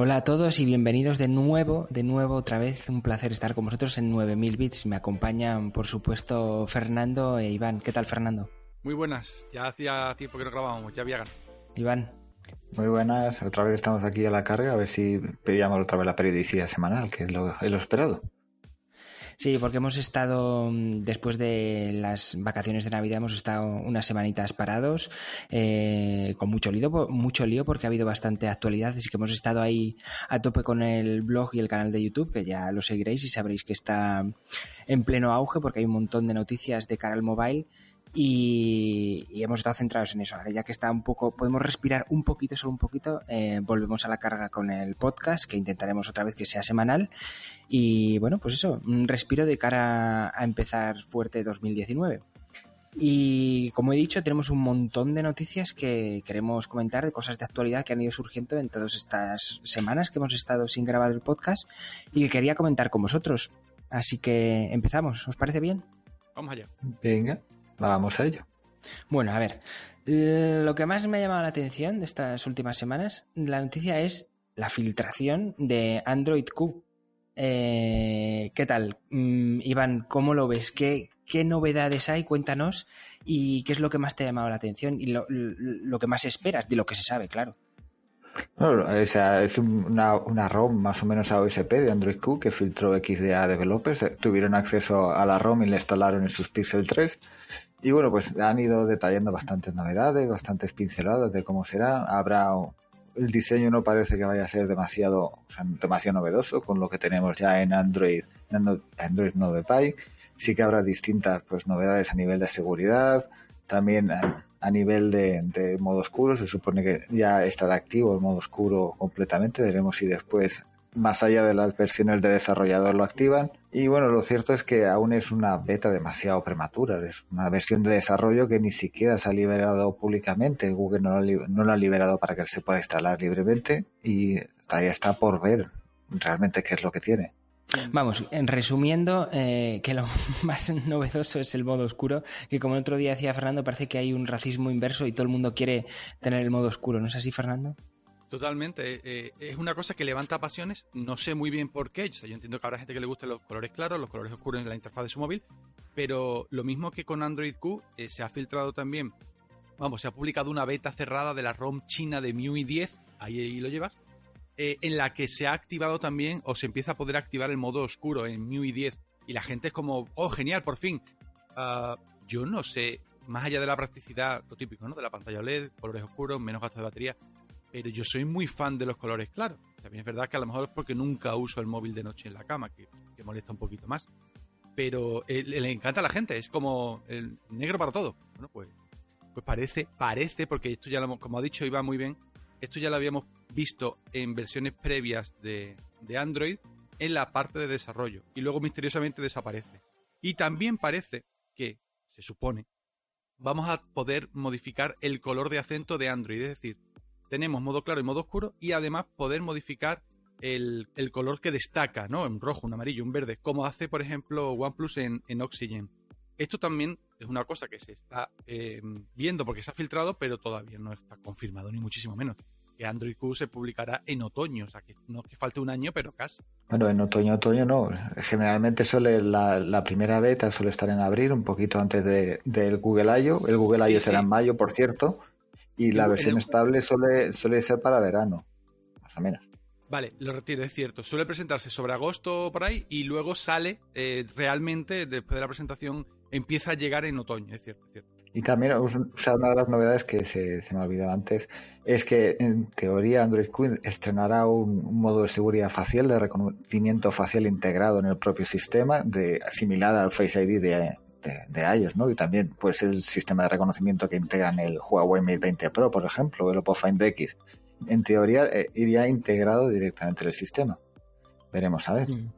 Hola a todos y bienvenidos de nuevo, de nuevo otra vez. Un placer estar con vosotros en 9000 bits. Me acompañan, por supuesto, Fernando e Iván. ¿Qué tal, Fernando? Muy buenas. Ya hacía tiempo que no grabábamos, ya había ganas. Iván. Muy buenas. Otra vez estamos aquí a la carga a ver si pedíamos otra vez la periodicidad semanal, que es lo, es lo esperado. Sí, porque hemos estado, mm, después de las vacaciones de Navidad, hemos estado unas semanitas parados, eh, con mucho lío, mucho lío, porque ha habido bastante actualidad, así que hemos estado ahí a tope con el blog y el canal de YouTube, que ya lo seguiréis y sabréis que está en pleno auge, porque hay un montón de noticias de cara al mobile y, hemos estado centrados en eso. Ahora ya que está un poco, podemos respirar un poquito, solo un poquito, eh, volvemos a la carga con el podcast, que intentaremos otra vez que sea semanal. Y bueno, pues eso, un respiro de cara a empezar fuerte 2019. Y como he dicho, tenemos un montón de noticias que queremos comentar, de cosas de actualidad que han ido surgiendo en todas estas semanas que hemos estado sin grabar el podcast y que quería comentar con vosotros. Así que empezamos, ¿os parece bien? Vamos allá. Venga. Vamos a ello. Bueno, a ver, lo que más me ha llamado la atención de estas últimas semanas, la noticia es la filtración de Android Q. Eh, ¿Qué tal? Mm, Iván, ¿cómo lo ves? ¿Qué, ¿Qué novedades hay? Cuéntanos. ¿Y qué es lo que más te ha llamado la atención? Y lo, lo que más esperas de lo que se sabe, claro. Bueno, esa es una, una, ROM más o menos a OSP de Android Q que filtró XDA developers. Tuvieron acceso a la ROM y la instalaron en sus Pixel 3 y bueno, pues han ido detallando bastantes novedades, bastantes pinceladas de cómo será. Habrá el diseño no parece que vaya a ser demasiado, o sea, demasiado novedoso con lo que tenemos ya en Android, en Android 9 Pie. Sí que habrá distintas pues novedades a nivel de seguridad, también a, nivel de, de, modo oscuro. Se supone que ya estará activo el modo oscuro completamente. Veremos si después más allá de las versiones de desarrollador lo activan. Y bueno, lo cierto es que aún es una beta demasiado prematura, es una versión de desarrollo que ni siquiera se ha liberado públicamente. Google no lo ha, liberado para que se pueda instalar libremente y todavía está por ver realmente qué es lo que tiene. Vamos, en resumiendo, eh, que lo más novedoso es el modo oscuro, que como el otro día decía Fernando, parece que hay un racismo inverso y todo el mundo quiere tener el modo oscuro, ¿no es así, Fernando? Totalmente. Eh, eh, es una cosa que levanta pasiones. No sé muy bien por qué. yo entiendo que habrá gente que le guste los colores claros, los colores oscuros en la interfaz de su móvil. Pero lo mismo que con Android Q, eh, se ha filtrado también. Vamos, se ha publicado una beta cerrada de la ROM china de MIUI 10. Ahí, lo llevas. en la que se ha activado también, o se empieza a poder activar el modo oscuro en MIUI 10. Y la gente es como, oh, genial, por fin. Ah, yo no sé, más allá de la practicidad, lo típico, ¿no? De la pantalla OLED, colores oscuros, menos gasto de batería pero yo soy muy fan de los colores claros. También es verdad que a lo mejor es porque nunca uso el móvil de noche en la cama, que, molesta un poquito más. Pero eh, le encanta a la gente, es como el negro para todo. Bueno, pues, pues parece, parece, porque esto ya lo hemos, como ha dicho Iván muy bien, esto ya lo habíamos visto en versiones previas de Android en la parte de desarrollo y luego misteriosamente desaparece. Y también parece que, se supone, vamos a poder modificar el color de acento de Android, es decir, tenemos modo claro y modo oscuro y además poder modificar el, color que destaca, ¿no? En rojo, un amarillo, un verde, como hace, por ejemplo, OnePlus en, en Oxygen. Esto también es una cosa que se está eh, viendo porque se ha filtrado, pero todavía no está confirmado, ni muchísimo menos. Que Android Q se publicará en otoño, o sea que no que falte un año, pero casi. Bueno, en otoño, otoño no. Generalmente suele la, primera beta suele estar en abril, un poquito antes del Google I.O. El Google I.O. será en mayo, por cierto. Y la versión estable suele, suele ser para verano, más o menos. Vale, lo retiro, es cierto. Suele presentarse sobre agosto por ahí y luego sale eh, realmente, después de la presentación, empieza a llegar en otoño, es cierto, es cierto. Y también, o sea, una de las novedades que se, se me ha olvidado antes es que en teoría Android Q estrenará un, modo de seguridad facial, de reconocimiento facial integrado en el propio sistema, de similar al Face ID de, de, iOS, ¿no? Y también pues el sistema de reconocimiento que integran el Huawei Mate 20 Pro, por ejemplo, o el Oppo Find X. En teoría eh, iría integrado directamente en el sistema. Veremos a ver. Mm.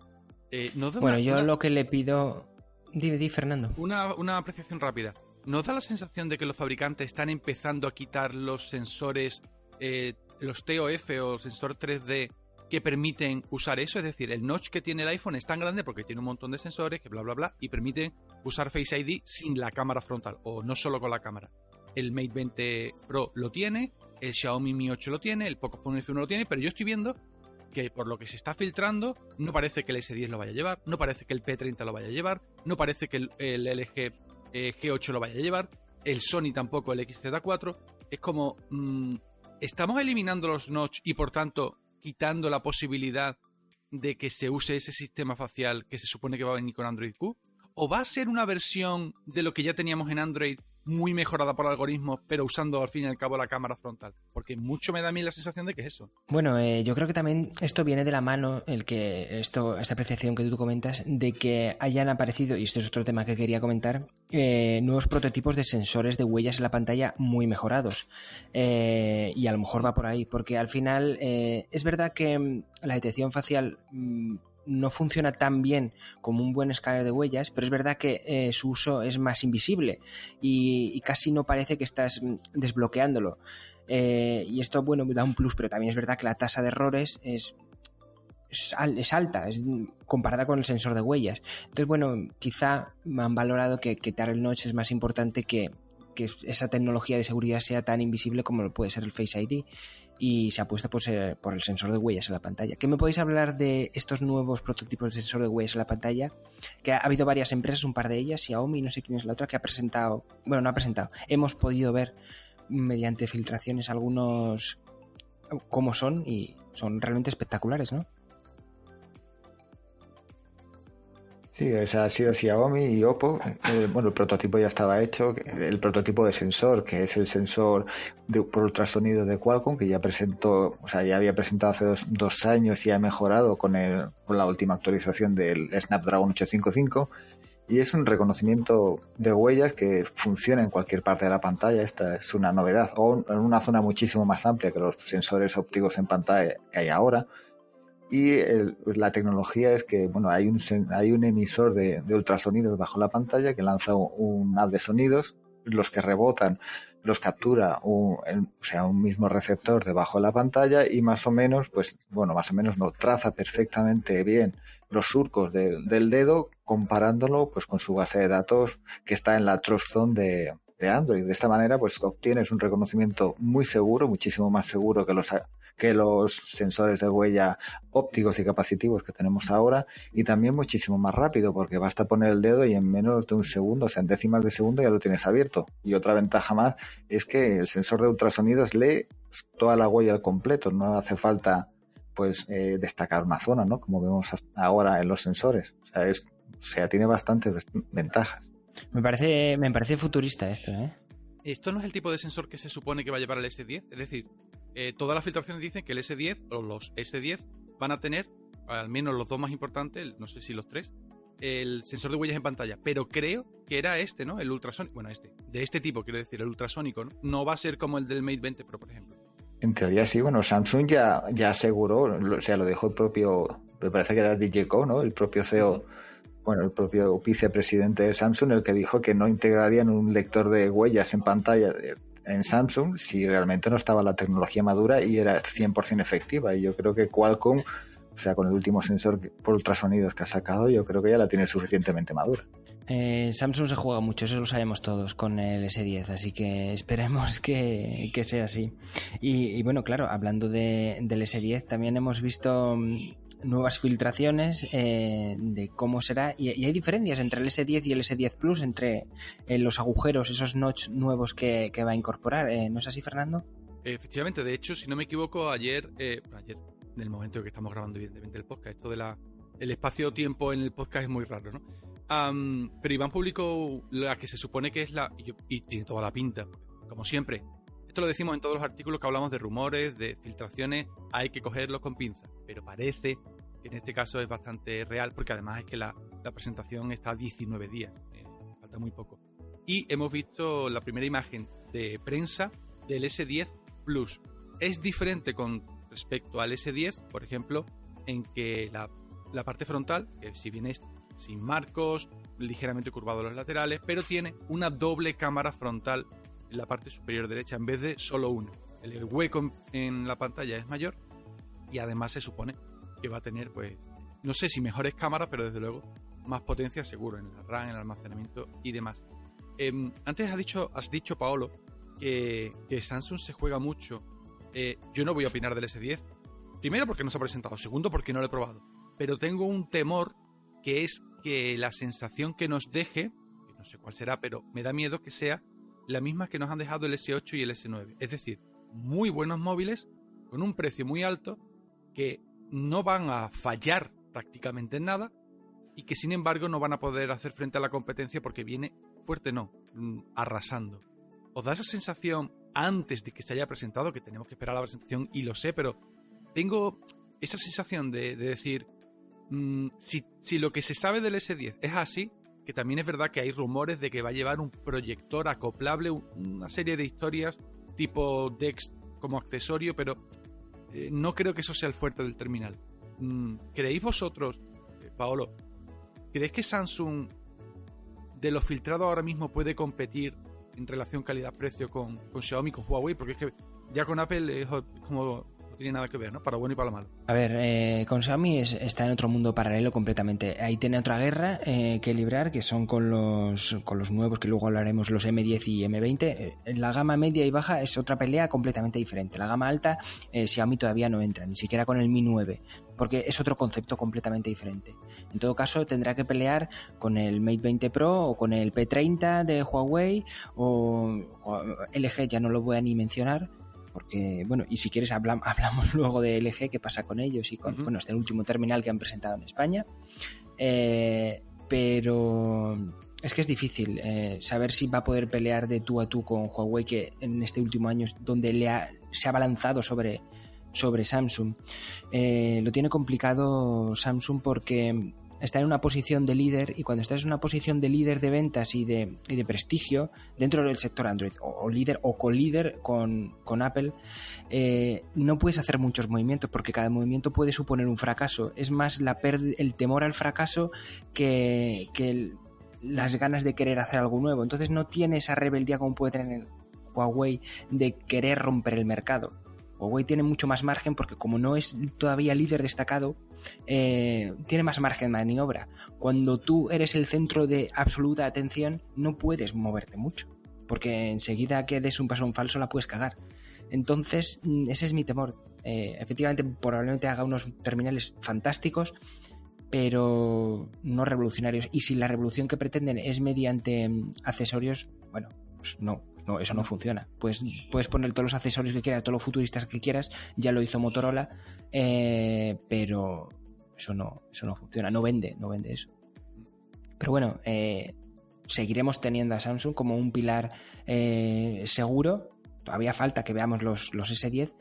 Eh, bueno, yo lo que le pido... Di, di Fernando. Una, una apreciación rápida. ¿Nos da la sensación de que los fabricantes están empezando a quitar los sensores, eh, los TOF o sensor 3D que permiten usar eso. Es decir, el notch que tiene el iPhone es tan grande porque tiene un montón de sensores que bla, bla, bla, y permiten usar Face ID sin la cámara frontal o no solo con la cámara. El Mate 20 Pro lo tiene, el Xiaomi Mi 8 lo tiene, el Pocophone F1 lo tiene, pero yo estoy viendo que por lo que se está filtrando, no parece que el S10 lo vaya a llevar, no parece que el P30 lo vaya a llevar, no parece que el, LG eh, G8 lo vaya a llevar, el Sony tampoco el XZ4. Es como, mm, ¿estamos eliminando los notch y por tanto quitando la posibilidad de que se use ese sistema facial que se supone que va a venir con Android Q? ¿O va a ser una versión de lo que ya teníamos en Android muy mejorada por algoritmos, pero usando al fin y al cabo la cámara frontal. Porque mucho me da a mí la sensación de que es eso. Bueno, eh, yo creo que también esto viene de la mano, el que esto, esta apreciación que tú comentas, de que hayan aparecido, y este es otro tema que quería comentar, eh, nuevos prototipos de sensores de huellas en la pantalla muy mejorados. Eh, y a lo mejor va por ahí, porque al final es verdad que mm, la detección facial mm, no funciona tan bien como un buen escáner de huellas, pero es verdad que eh, su uso es más invisible y, casi no parece que estás mm, desbloqueándolo. Eh, y esto, bueno, da un plus, pero también es verdad que la tasa de errores es, es, alta, es comparada con el sensor de huellas. Entonces, bueno, quizá me han valorado que, que el Notch es más importante que, que esa tecnología de seguridad sea tan invisible como lo puede ser el Face ID y se apuesta por, por el sensor de huellas en la pantalla. ¿Qué me podéis hablar de estos nuevos prototipos de sensor de huellas en la pantalla? Que ha habido varias empresas, un par de ellas, Xiaomi, no sé quién es la otra, que ha presentado, bueno, no ha presentado, hemos podido ver mediante filtraciones algunos cómo son y son realmente espectaculares, ¿no? Sí, esa ha sido Xiaomi y Oppo. bueno, el prototipo ya estaba hecho. El prototipo de sensor, que es el sensor de, por ultrasonido de Qualcomm, que ya presentó, o sea, ya había presentado hace dos, años y ha mejorado con, el, con la última actualización del Snapdragon 855. Y es un reconocimiento de huellas que funciona en cualquier parte de la pantalla. Esta es una novedad. O en una zona muchísimo más amplia que los sensores ópticos en pantalla que hay ahora y pues, la tecnología es que bueno hay un hay un emisor de, ultrasonidos bajo la pantalla que lanza un, haz de sonidos los que rebotan los captura un, o sea un mismo receptor debajo de la pantalla y más o menos pues bueno más o menos no traza perfectamente bien los surcos del dedo comparándolo pues con su base de datos que está en la Trust Zone de, de Android. De esta manera, pues obtienes un reconocimiento muy seguro, muchísimo más seguro que los que los sensores de huella ópticos y capacitivos que tenemos ahora y también muchísimo más rápido porque basta poner el dedo y en menos de un segundo, o sea, en décimas de segundo ya lo tienes abierto. Y otra ventaja más es que el sensor de ultrasonidos lee toda la huella al completo, no hace falta pues eh, destacar una zona, ¿no? Como vemos ahora en los sensores. O sea, es, o sea, tiene bastantes ventajas. Me parece, me parece futurista esto, ¿eh? Esto no es el tipo de sensor que se supone que va a llevar el S10. Es decir, eh, todas las filtraciones dicen que el S10 o los S10 van a tener, al menos los dos más importantes, no sé si los tres, el sensor de huellas en pantalla. Pero creo que era este, ¿no? El ultrasónico. Bueno, este. De este tipo, quiero decir, el ultrasónico, ¿no? No va a ser como el del Mate 20 Pro, por ejemplo. En teoría sí, bueno, Samsung ya, ya aseguró, o sea, lo dejó el propio, me parece que era DJ Co, ¿no? El propio CEO bueno, el propio vicepresidente de Samsung, el que dijo que no integrarían un lector de huellas en pantalla en Samsung si realmente no estaba la tecnología madura y era 100% efectiva. Y yo creo que Qualcomm, o sea, con el último sensor por ultrasonidos que ha sacado, yo creo que ya la tiene suficientemente madura. Eh, Samsung se juega mucho, eso lo sabemos todos con el S10, así que esperemos que, sea así. Y, bueno, claro, hablando de, del S10, también hemos visto mm, nuevas filtraciones eh, de cómo será y, hay diferencias entre el S10 y el S10 Plus, entre eh, los agujeros, esos notch nuevos que, va a incorporar. Eh, ¿No es así, Fernando? Efectivamente, de hecho, si no me equivoco, ayer, ayer, en el momento en que estamos grabando evidentemente el podcast, esto de la el espacio-tiempo en el podcast es muy raro, ¿no? pero Iván publicó la que se supone que es la y tiene toda la pinta, como siempre, esto lo decimos en todos los artículos que hablamos de rumores, de filtraciones, hay que cogerlos con pinzas, pero parece que en este caso es bastante real porque además es que la, presentación está a 19 días, eh, falta muy poco. Y hemos visto la primera imagen de prensa del S10 Plus. Es diferente con respecto al S10, por ejemplo, en que la, la parte frontal, que si bien es sin marcos, ligeramente curvado los laterales, pero tiene una doble cámara frontal en la parte superior derecha en vez de solo uno. El hueco en la pantalla es mayor y además se supone que va a tener, pues, no sé si mejores cámaras, pero desde luego más potencia seguro en la RAM, en el almacenamiento y demás. Em, antes has dicho, has dicho Paolo, que, Samsung se juega mucho. Eh, yo no voy a opinar del S10 Primero porque no se ha presentado, segundo porque no lo he probado. Pero tengo un temor que es que la sensación que nos deje, no sé cuál será, pero me da miedo que sea la misma que nos han dejado el S8 y el S9. Es decir, muy buenos móviles con un precio muy alto que no van a fallar prácticamente en nada y que sin embargo no van a poder hacer frente a la competencia porque viene fuerte, no, mm, arrasando. ¿Os da esa sensación antes de que se haya presentado, que tenemos que esperar la presentación y lo sé, pero tengo esa sensación de, decir, mm, si, si lo que se sabe del S10 es así, que también es verdad que hay rumores de que va a llevar un proyector acoplable, una serie de historias tipo DeX como accesorio, pero eh, no creo que eso sea el fuerte del terminal. Mm, ¿Creéis vosotros, eh, Paolo, creéis que Samsung de lo filtrado ahora mismo puede competir en relación calidad-precio con, con Xiaomi, con Huawei? Porque es que ya con Apple es como tiene nada que ver, ¿no? Para bueno y para malo. A ver, eh, con Xiaomi está en otro mundo paralelo completamente. Ahí tiene otra guerra eh, que librar, que son con los, con los nuevos, que luego hablaremos, los M10 y M20. Eh, en la gama media y baja es otra pelea completamente diferente. La gama alta, Xiaomi todavía no entra, ni siquiera con el Mi 9 porque es otro concepto completamente diferente. En todo caso, tendrá que pelear con el Mate 20 Pro o con el P30 de Huawei o LG, ya no lo voy a ni mencionar, porque, bueno, y si quieres hablamos, luego de LG, qué pasa con ellos y con, bueno, este último terminal que han presentado en España. Eh, pero es que es difícil eh, saber si va a poder pelear de tú a tú con Huawei, que en este último año es donde le se ha balanzado sobre, sobre Samsung. Eh, lo tiene complicado Samsung porque está en una posición de líder y cuando estás en una posición de líder de ventas y de, de prestigio dentro del sector Android o, líder o colíder con, con Apple, eh, no puedes hacer muchos movimientos porque cada movimiento puede suponer un fracaso. Es más la el temor al fracaso que, que las ganas de querer hacer algo nuevo. Entonces no tiene esa rebeldía como puede tener Huawei de querer romper el mercado. Huawei tiene mucho más margen porque como no es todavía líder destacado, eh, tiene más margen de maniobra. Cuando tú eres el centro de absoluta atención, no puedes moverte mucho, porque enseguida que des un paso en falso la puedes cagar. Entonces, mm, ese es mi temor. Eh, efectivamente, probablemente haga unos terminales fantásticos, pero no revolucionarios. Y si la revolución que pretenden es mediante mm, accesorios, bueno, pues no, no, eso no funciona. Pues puedes poner todos los accesorios que quieras, todos los futuristas que quieras, ya lo hizo Motorola, eh, pero eso no, eso no funciona, no vende, no vende eso. Pero bueno, eh, seguiremos teniendo a Samsung como un pilar eh, seguro. Todavía falta que veamos los, los S10,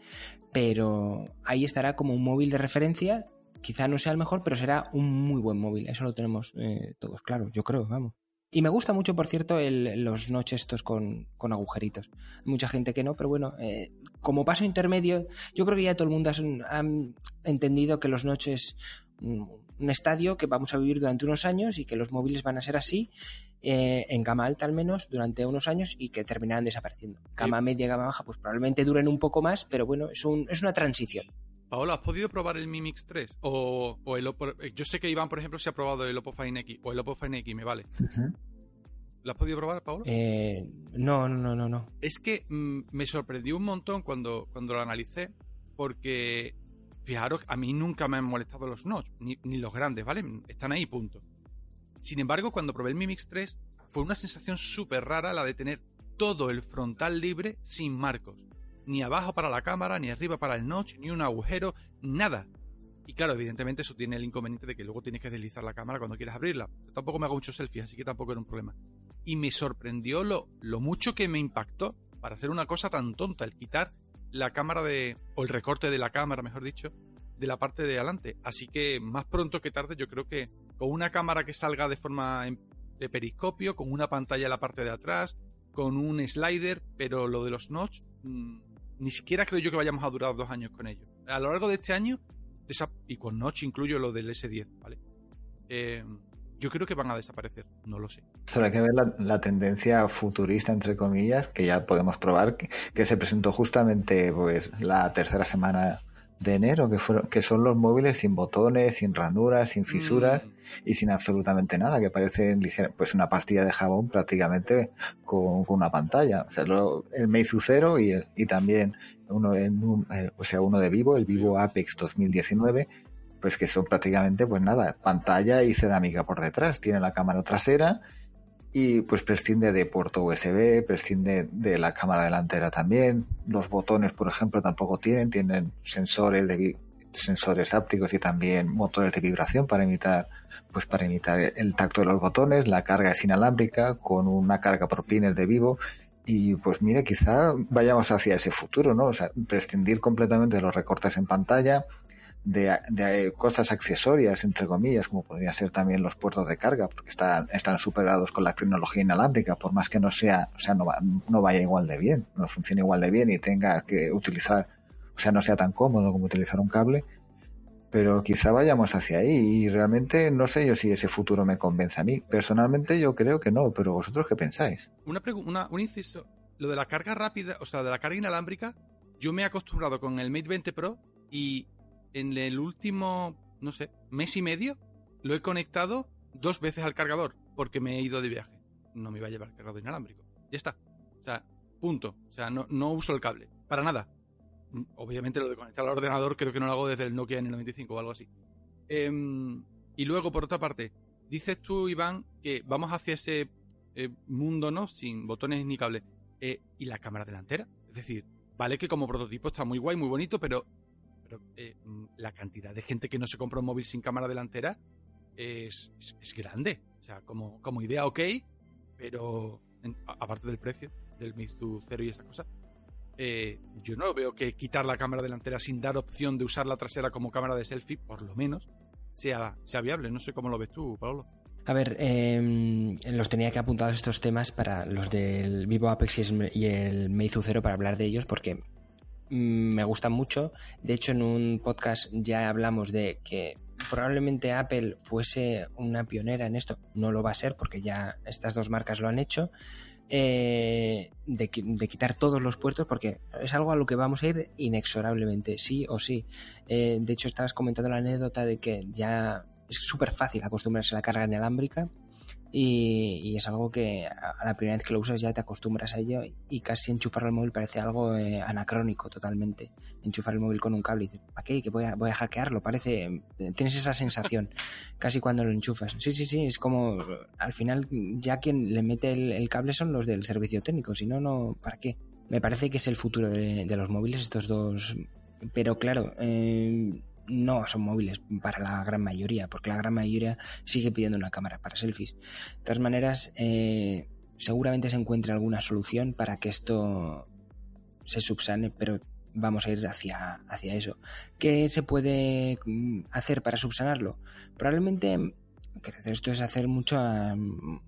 pero ahí estará como un móvil de referencia. Quizá no sea el mejor, pero será un muy buen móvil. Eso lo tenemos todos claro, yo creo, vamos. Y me gusta mucho, por cierto, los notch estos con, agujeritos. Hay mucha gente que no, pero bueno, eh, como paso intermedio, yo creo que ya todo el mundo ha, entendido que los notch es un estadio que vamos a vivir durante unos años y que los móviles van a ser así, eh, en gama alta al menos, durante unos años y que terminarán desapareciendo. Gama media, gama baja, pues probablemente duren un poco más, pero bueno, es, un, es una transición. Paola, ¿has podido probar el Mi Mix 3? O, el Oppo, eh, yo sé que Iván, por ejemplo, se ha probado el Oppo Find X o el Oppo Find X, me vale. ¿Lo has podido probar, Paola? Eh, no, no, no, no. Es que mm, me sorprendió un montón cuando, cuando lo analicé, porque fijaros, a mí nunca me han molestado los notch, ni, los grandes, ¿vale? Están ahí, punto. Sin embargo, cuando probé el Mi Mix 3, fue una sensación súper rara la de tener todo el frontal libre sin marcos ni abajo para la cámara, ni arriba para el notch, ni un agujero, nada. Y claro, evidentemente eso tiene el inconveniente de que luego tienes que deslizar la cámara cuando quieras abrirla. Yo tampoco me hago muchos selfies, así que tampoco era un problema. Y me sorprendió lo, lo mucho que me impactó para hacer una cosa tan tonta, el quitar la cámara de, o el recorte de la cámara, mejor dicho, de la parte de adelante. Así que más pronto que tarde yo creo que con una cámara que salga de forma de periscopio, con una pantalla en la parte de atrás, con un slider, pero lo de los notch, mm, ni siquiera creo yo que vayamos a durar dos años con ello. A lo largo de este año, y con Notch incluyo lo del S10, ¿vale? Eh, yo creo que van a desaparecer, no lo sé. Solo hay que ver la, tendencia futurista, entre comillas, que ya podemos probar, que, se presentó justamente pues la tercera semana de enero, que, fueron, que son los móviles sin botones, sin ranuras, sin fisuras Mm. y sin absolutamente nada, que parecen ligera- pues una pastilla de jabón prácticamente con, con una pantalla. O sea, lo- el Meizu Zero y, el- y también uno, eh, o sea, uno de Vivo, el Vivo Apex 2019, pues que son prácticamente, pues nada, pantalla y cerámica por detrás. Tiene la cámara trasera y pues prescinde de puerto USB, prescinde de la cámara delantera también. Los botones, por ejemplo, tampoco tienen, tienen sensores de sensores ápticos y también motores de vibración para imitar pues para imitar el tacto de los botones, la carga es inalámbrica con una carga por pines de vivo y pues mire, quizá vayamos hacia ese futuro, ¿no? O sea, prescindir completamente de los recortes en pantalla, de, de cosas accesorias, entre comillas, como podrían ser también los puertos de carga, porque están, están superados con la tecnología inalámbrica, por más que no sea, o sea, no, va- no vaya igual de bien, no funcione igual de bien y tenga que utilizar, o sea, no sea tan cómodo como utilizar un cable, pero quizá vayamos hacia ahí y realmente no sé yo si ese futuro me convence a mí. Personalmente yo creo que no, pero vosotros qué pensáis? Una una, un inciso. Lo de la carga rápida, o sea, de la carga inalámbrica, yo me he acostumbrado con el Mate 20 Pro y en el último, no sé, mes y medio lo he conectado dos veces al cargador porque me he ido de viaje. No me iba a llevar cargador inalámbrico. Ya está. O sea, punto. O sea, no, no uso el cable. Para nada. Obviamente lo de conectar al ordenador creo que no lo hago desde el Nokia N95 o algo así. Em, y luego, por otra parte, dices tú, Iván, que vamos hacia ese eh, mundo, ¿no? Sin botones ni cable. Eh, ¿Y la cámara delantera? Es decir, vale que como prototipo está muy guay, muy bonito, pero, pero eh, mm, la cantidad de gente que no se compra un móvil sin cámara delantera es, es, es grande. O sea, como, como idea, ok, pero en- a- aparte del precio del Meizu Zero y esa cosa, eh, yo no veo que quitar la cámara delantera sin dar opción de usar la trasera como cámara de selfie, por lo menos, sea, sea viable. No sé cómo lo ves tú, Pablo. A ver, eh, los tenía que apuntados estos temas para los del Vivo Apex y el- Meizu Zero para hablar de ellos porque me gustan mucho. De hecho, en un podcast ya hablamos de que probablemente Apple fuese una pionera en esto. No lo va a ser porque ya estas dos marcas lo han hecho. eh, de, de quitar todos los puertos porque es algo a lo que vamos a ir inexorablemente, sí o sí. Eh, de hecho, estabas comentando la anécdota de que ya es súper fácil acostumbrarse a la carga inalámbrica y, es algo que a la primera vez que lo usas ya te acostumbras a ello y casi enchufarlo al móvil parece algo eh, anacrónico totalmente. Enchufar el móvil con un cable y dices, ¿para qué? Que voy a, voy a hackearlo, parece... Tienes esa sensación casi cuando lo enchufas. Sí, sí, sí, es como al final ya quien le mete el, el cable son los del servicio técnico, si no, no, ¿para qué? Me parece que es el futuro de, de los móviles estos dos, pero claro, eh, no son móviles para la gran mayoría, porque la gran mayoría sigue pidiendo una cámara para selfies. De todas maneras, eh, seguramente se encuentre alguna solución para que esto se subsane, pero vamos a ir hacia, hacia eso. ¿Qué se puede mm, hacer para subsanarlo? Probablemente esto es hacer muchas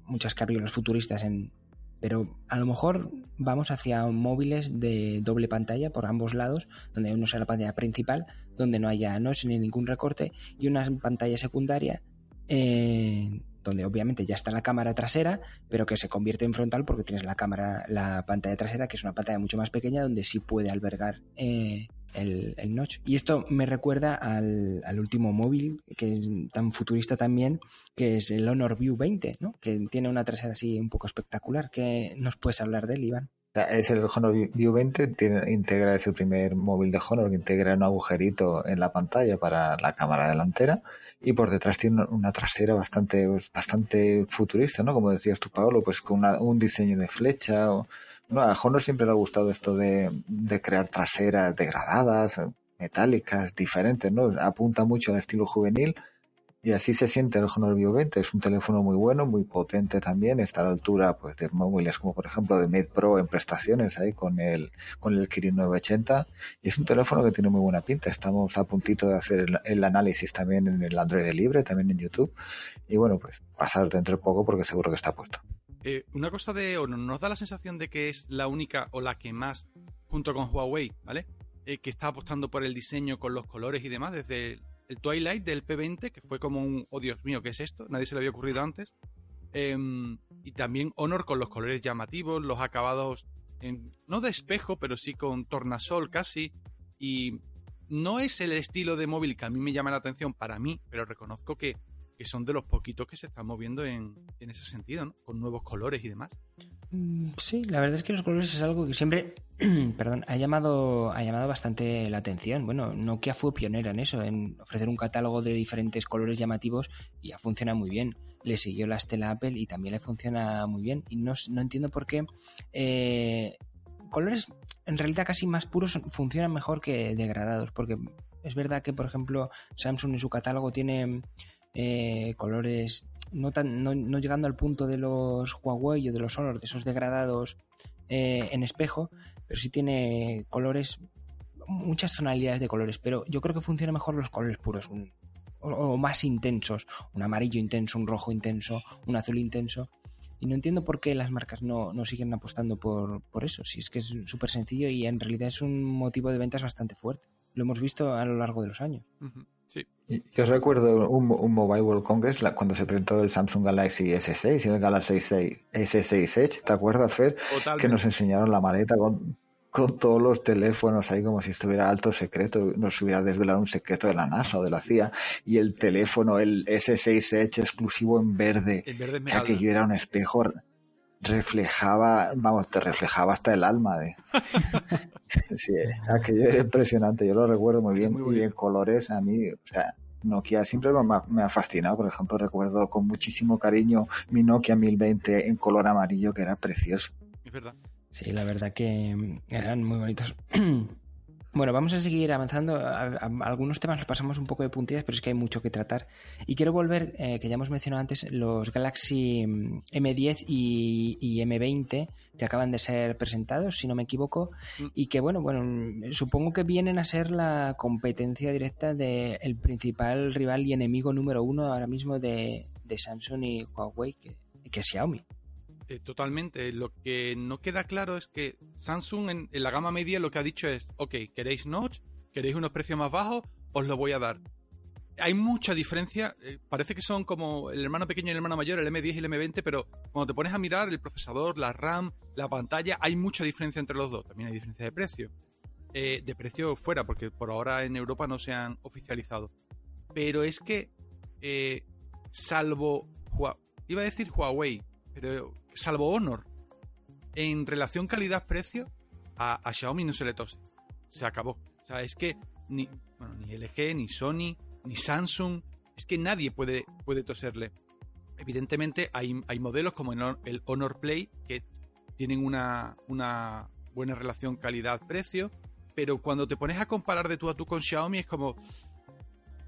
muchas carriolas futuristas en pero a lo mejor vamos hacia móviles de doble pantalla por ambos lados, donde uno sea la pantalla principal, donde no haya notch ni ningún recorte, y una pantalla secundaria, eh, donde obviamente ya está la cámara trasera, pero que se convierte en frontal porque tienes la cámara, la pantalla trasera, que es una pantalla mucho más pequeña, donde sí puede albergar eh, el, el notch. Y esto me recuerda al, al último móvil, que es tan futurista también, que es el Honor View 20, ¿no? que tiene una trasera así un poco espectacular. ¿Qué nos puedes hablar de él, Iván? Sea, Es el Honor View 20, tiene, integra, es el primer móvil de Honor que integra un agujerito en la pantalla para la cámara delantera y por detrás tiene una trasera bastante, pues, bastante futurista, ¿no? Como decías tú, Paolo, pues con una- un diseño de flecha. No, a Honor siempre le ha gustado esto de crear traseras degradadas, metálicas, diferentes, ¿no? Apunta mucho al estilo juvenil y así se siente el Honor View 20. Es un teléfono muy bueno, muy potente también. Está a la altura pues, de móviles como por ejemplo de Mate Pro en prestaciones ahí con el, con el Kirin 980. Y es un teléfono que tiene muy buena pinta. Estamos a puntito de hacer el, análisis también en el Android libre, también en YouTube. Y bueno, pues pasar dentro de poco porque seguro que está puesto. Eh, una cosa de Honor, nos da la sensación de que es la única o la que más, junto con Huawei, ¿vale? Eh, que está apostando por el diseño con los colores y demás, desde el, Twilight del P20, que fue como un, oh Dios mío, ¿qué es esto? Nadie se le había ocurrido antes. Em, y también Honor con los colores llamativos, los acabados, en- no de espejo, pero sí con tornasol casi. Y no es el estilo de móvil que a mí me llama la atención para mí, pero reconozco que, son de los poquitos que se están moviendo en, ese sentido, ¿no? Con nuevos colores y demás. Mm, sí, la verdad es que los colores es algo que siempre, perdón, ha llamado, ha llamado bastante la atención. Bueno, Nokia fue pionera en eso, en ofrecer un catálogo de diferentes colores llamativos y ya funciona muy bien. Le siguió la estela Apple y también le funciona muy bien. Y no, no entiendo por qué eh, colores en realidad casi más puros funcionan mejor que degradados, porque es verdad que, por ejemplo, Samsung en su catálogo tiene eh, colores no, tan, no, llegando al punto de los Huawei o de los Honor, de esos degradados eh, en espejo, pero sí tiene colores, muchas tonalidades de colores, pero yo creo que funciona mejor los colores puros, o, más intensos, un amarillo intenso, un rojo intenso, un azul intenso. Y no entiendo por qué las marcas no, siguen apostando por, por, eso, si es que es súper sencillo y en realidad es un motivo de ventas bastante fuerte. Lo hemos visto a lo largo de los años. Yo recuerdo un, Mobile World Congress cuando se presentó el Samsung Galaxy S6 y el Galaxy S6 Edge, ¿te acuerdas, Fer? Que nos enseñaron la maleta con, con todos los teléfonos ahí como si estuviera alto secreto, nos hubiera desvelado un secreto de la NASA o de la CIA y el teléfono, el S6 Edge exclusivo en verde, que aquello era un espejo, reflejaba, vamos, te reflejaba hasta el alma de... sí, aquello era impresionante, yo lo recuerdo muy bien y en colores a mí, o sea, Nokia siempre me ha, fascinado. Por ejemplo, recuerdo con muchísimo cariño mi Nokia 1020 en color amarillo, que era precioso. Es verdad. Sí, la verdad que mm, eran muy bonitos. Bueno, vamos a seguir avanzando. algunos temas los pasamos un poco de puntillas, pero es que hay mucho que tratar. Y quiero volver, eh, que ya hemos mencionado antes, los Galaxy M10 mm, y, M20 que acaban de ser presentados, si no me equivoco, mm. y que, bueno, bueno, supongo que vienen a ser la competencia directa del principal rival y enemigo número uno ahora mismo de, Samsung y Huawei, que, que es Xiaomi. Eh, totalmente. Lo que no queda claro es que Samsung en, la gama media lo que ha dicho es, ok, ¿queréis notch? ¿Queréis unos precios más bajos? Os lo voy a dar. Hay mucha diferencia, eh, parece que son como el hermano pequeño y el hermano mayor, el M10 y el M20, pero cuando te pones a mirar el procesador, la RAM, la pantalla, hay mucha diferencia entre los dos. También hay diferencia de precio. Eh, de precio fuera, porque por ahora en Europa no se han oficializado. Pero es que, salvo, iba a decir Huawei, pero salvo Honor, en relación calidad-precio, a, Xiaomi no se le tose. Se acabó. O sea, es que ni, ni LG, ni Sony, ni Samsung, es que nadie puede, puede toserle. Evidentemente hay, hay modelos como el, Honor Play que tienen una, una buena relación calidad-precio, pero cuando te pones a comparar de tú a tú con Xiaomi es como...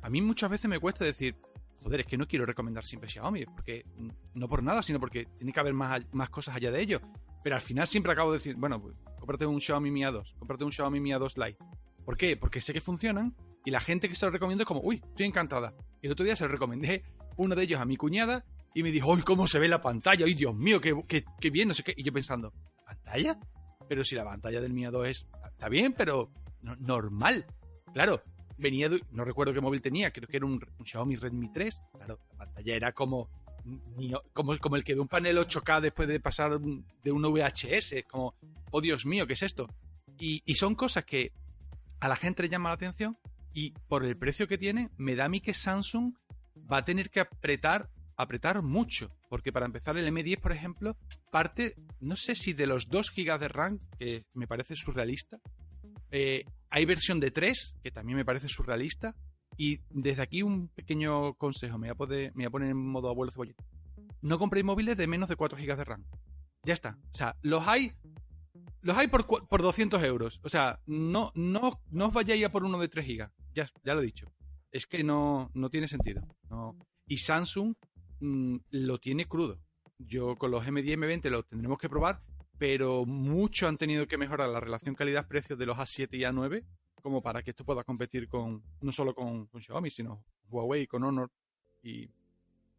A mí muchas veces me cuesta decir, joder, es que no quiero recomendar siempre Xiaomi, porque no por nada, sino porque tiene que haber más, más cosas allá de ello. Pero al final siempre acabo de decir, bueno, pues cómprate un Xiaomi Mi A2, cómprate un Xiaomi Mi A2 Lite. ¿Por qué? Porque sé que funcionan y la gente que se lo recomiendo es como, uy, estoy encantada. El otro día se lo recomendé uno de ellos a mi cuñada y me dijo, uy, cómo se ve la pantalla, uy, Dios mío, qué, qué, bien, no sé qué. Y yo pensando, ¿pantalla? Pero si la pantalla del Mi A2 es, está bien, pero normal. Claro, venía, no recuerdo qué móvil tenía, creo que era un, Xiaomi Redmi 3. Claro, la pantalla era como, como, como el que ve un panel 8K después de pasar de un VHS. Como, oh Dios mío, ¿qué es esto? Y, son cosas que a la gente le llama la atención y por el precio que tiene, me da a mí que Samsung va a tener que apretar, apretar mucho. Porque para empezar, el M10, por ejemplo, parte, no sé si de los 2 GB de RAM, que me parece surrealista, eh, hay versión de 3, que también me parece surrealista. Y desde aquí un pequeño consejo, me voy a, poner en modo abuelo cebolleta. No compréis móviles de menos de 4 GB de RAM. Ya está. O sea, los hay los hay por, por 200 euros. O sea, no, no, no os vayáis a por uno de 3 GB. Ya, ya lo he dicho. Es que no, no tiene sentido. No. Y Samsung mm, lo tiene crudo. Yo con los M10 M20 lo tendremos que probar, pero mucho han tenido que mejorar la relación calidad-precio de los A7 y A9 como para que esto pueda competir con no solo con, Xiaomi, sino Huawei, con Honor y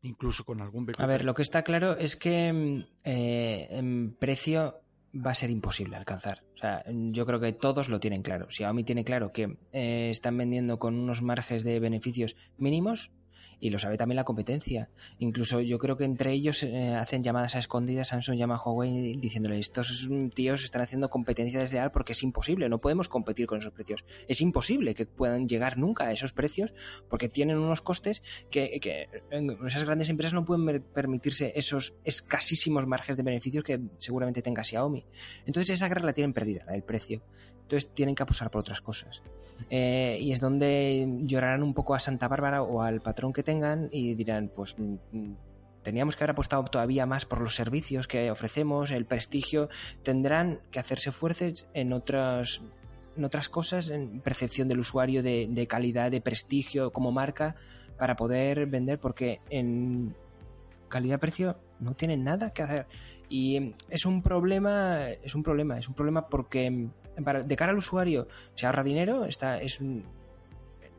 incluso con algún A ver, lo que está claro es que mm, eh, en precio va a ser imposible alcanzar. O sea, yo creo que todos lo tienen claro. Xiaomi tiene claro que eh, están vendiendo con unos márgenes de beneficios mínimos y lo sabe también la competencia. Incluso yo creo que entre ellos eh, hacen llamadas a escondidas, Samsung llama a Huawei diciéndole, estos tíos están haciendo competencia desleal porque es imposible, no podemos competir con esos precios. Es imposible que puedan llegar nunca a esos precios porque tienen unos costes que, que esas grandes empresas no pueden permitirse esos escasísimos márgenes de beneficios que seguramente tenga Xiaomi. Entonces esa guerra la tienen perdida, la del precio. Entonces tienen que apostar por otras cosas. Eh, y es donde llorarán un poco a Santa Bárbara o al patrón que tengan y dirán, pues mm, mm, teníamos que haber apostado todavía más por los servicios que ofrecemos, el prestigio. Tendrán que hacerse fuertes en otras, en otras cosas, en percepción del usuario, de, de calidad, de prestigio como marca, para poder vender, porque en calidad-precio no tienen nada que hacer. Y es un problema, es un problema, es un problema porque de cara al usuario se ahorra dinero, está, es en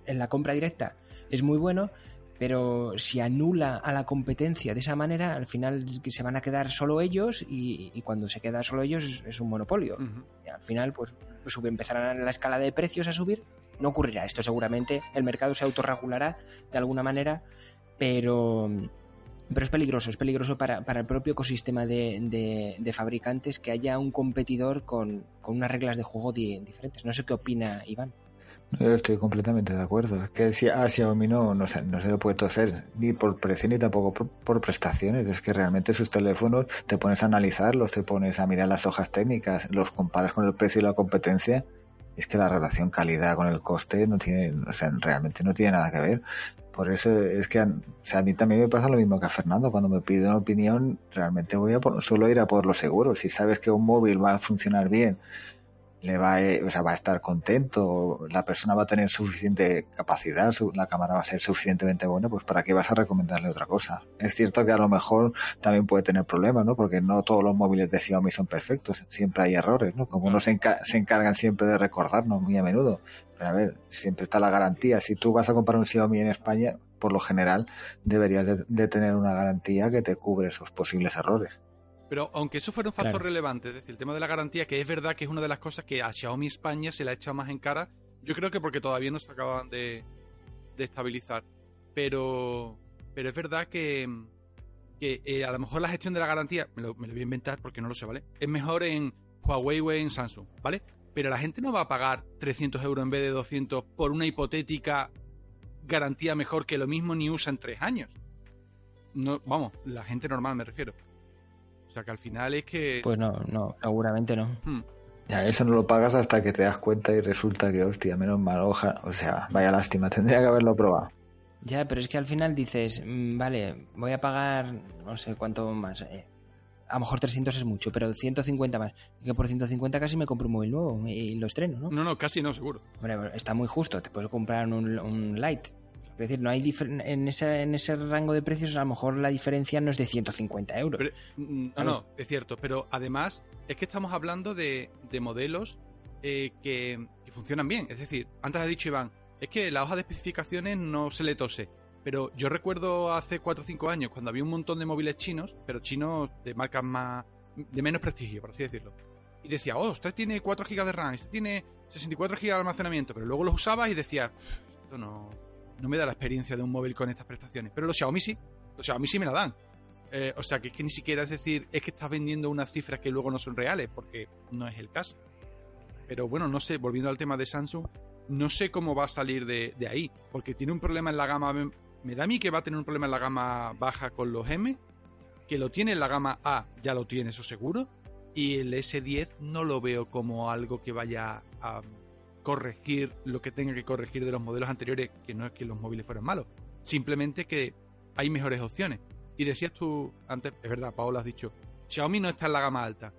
la compra directa es muy bueno, pero si anula a la competencia de esa manera, al final se van a quedar solo ellos y, cuando se queda solo ellos es, un monopolio. y al final, pues sube, empezarán la escala de precios a subir. No ocurrirá esto seguramente, el mercado se autorregulará de alguna manera, pero pero es peligroso, es peligroso para, para el propio ecosistema de, de, fabricantes que haya un competidor con, con unas reglas de juego diferentes. No sé qué opina Iván. Yo estoy completamente de acuerdo. Es que si a Xiaomi no, no, se, no se lo puede hacer ni por precio ni tampoco por, prestaciones. Es que realmente sus teléfonos te pones a analizarlos, te pones a mirar las hojas técnicas, los comparas con el precio y la competencia. es que la relación calidad con el coste no tiene, o sea, realmente no tiene nada que ver. Por eso es que a mí también me pasa lo mismo que a Fernando. Cuando me pide una opinión, realmente voy a por, solo ir a por lo seguro. Si sabes que un móvil va a funcionar bien, le va, a, o sea, va a estar contento, la persona va a tener suficiente capacidad, la cámara va a ser suficientemente buena, pues ¿para qué vas a recomendarle otra cosa? Es cierto que a lo mejor también puede tener problemas, ¿no? Porque no todos los móviles de Xiaomi son perfectos, siempre hay errores, ¿no? Como no se, se encargan siempre de recordarnos muy a menudo. Pero a ver, siempre está la garantía. Si tú vas a comprar un Xiaomi en España, por lo general deberías de, tener una garantía que te cubre esos posibles errores. Pero aunque eso fuera un factor relevante, es decir, el tema de la garantía, que es verdad que es una de las cosas que a Xiaomi España se le ha echado más en cara, yo creo que porque todavía no se acaban de, estabilizar. Pero, pero es verdad que, que eh, a lo mejor la gestión de la garantía, me lo, me lo voy a inventar porque no lo sé, ¿vale? Es mejor en Huawei o en Samsung, ¿vale? pero la gente no va a pagar 300 euros en vez de 200 por una hipotética garantía mejor que lo mismo ni usa en tres años. No, vamos, la gente normal me refiero. O sea que al final es que... Pues no, no, seguramente no. Hmm. Ya, eso no lo pagas hasta que te das cuenta y resulta que, hostia, menos mal, hoja, o sea, vaya lástima, tendría que haberlo probado. Ya, pero es que al final dices, mm, vale, voy a pagar, no sé cuánto más, eh, a lo mejor 300 es mucho, pero 150 más. que por 150 casi me compro un móvil nuevo y lo estreno, ¿no? No, no, casi no, seguro. está muy justo, te puedes comprar un, un Lite. Es decir, no hay en, ese, en ese rango de precios a lo mejor la diferencia no es de 150 euros. Mm, no, no, es cierto, pero además es que estamos hablando de, modelos eh, que, que funcionan bien. Es decir, antes ha dicho Iván, es que la hoja de especificaciones no se le tose. Pero yo recuerdo hace 4 o 5 años cuando había un montón de móviles chinos, pero chinos de marcas más. de menos prestigio, por así decirlo. Y decía, oh, este tiene 4 GB de RAM, este tiene 64 GB de almacenamiento, pero luego los usaba y decía, esto no, no me da la experiencia de un móvil con estas prestaciones. Pero los Xiaomi sí, los Xiaomi sí me la dan. Eh, o sea, que es que ni siquiera es decir, es que estás vendiendo unas cifras que luego no son reales, porque no es el caso. Pero bueno, no sé, volviendo al tema de Samsung, no sé cómo va a salir de, de ahí, porque tiene un problema en la gama me da a mí que va a tener un problema en la gama baja con los M, que lo tiene en la gama A, ya lo tiene, eso seguro, y el S10 no lo veo como algo que vaya a corregir lo que tenga que corregir de los modelos anteriores, que no es que los móviles fueran malos, simplemente que hay mejores opciones. Y decías tú antes, es verdad, Paola has dicho, Xiaomi no está en la gama alta.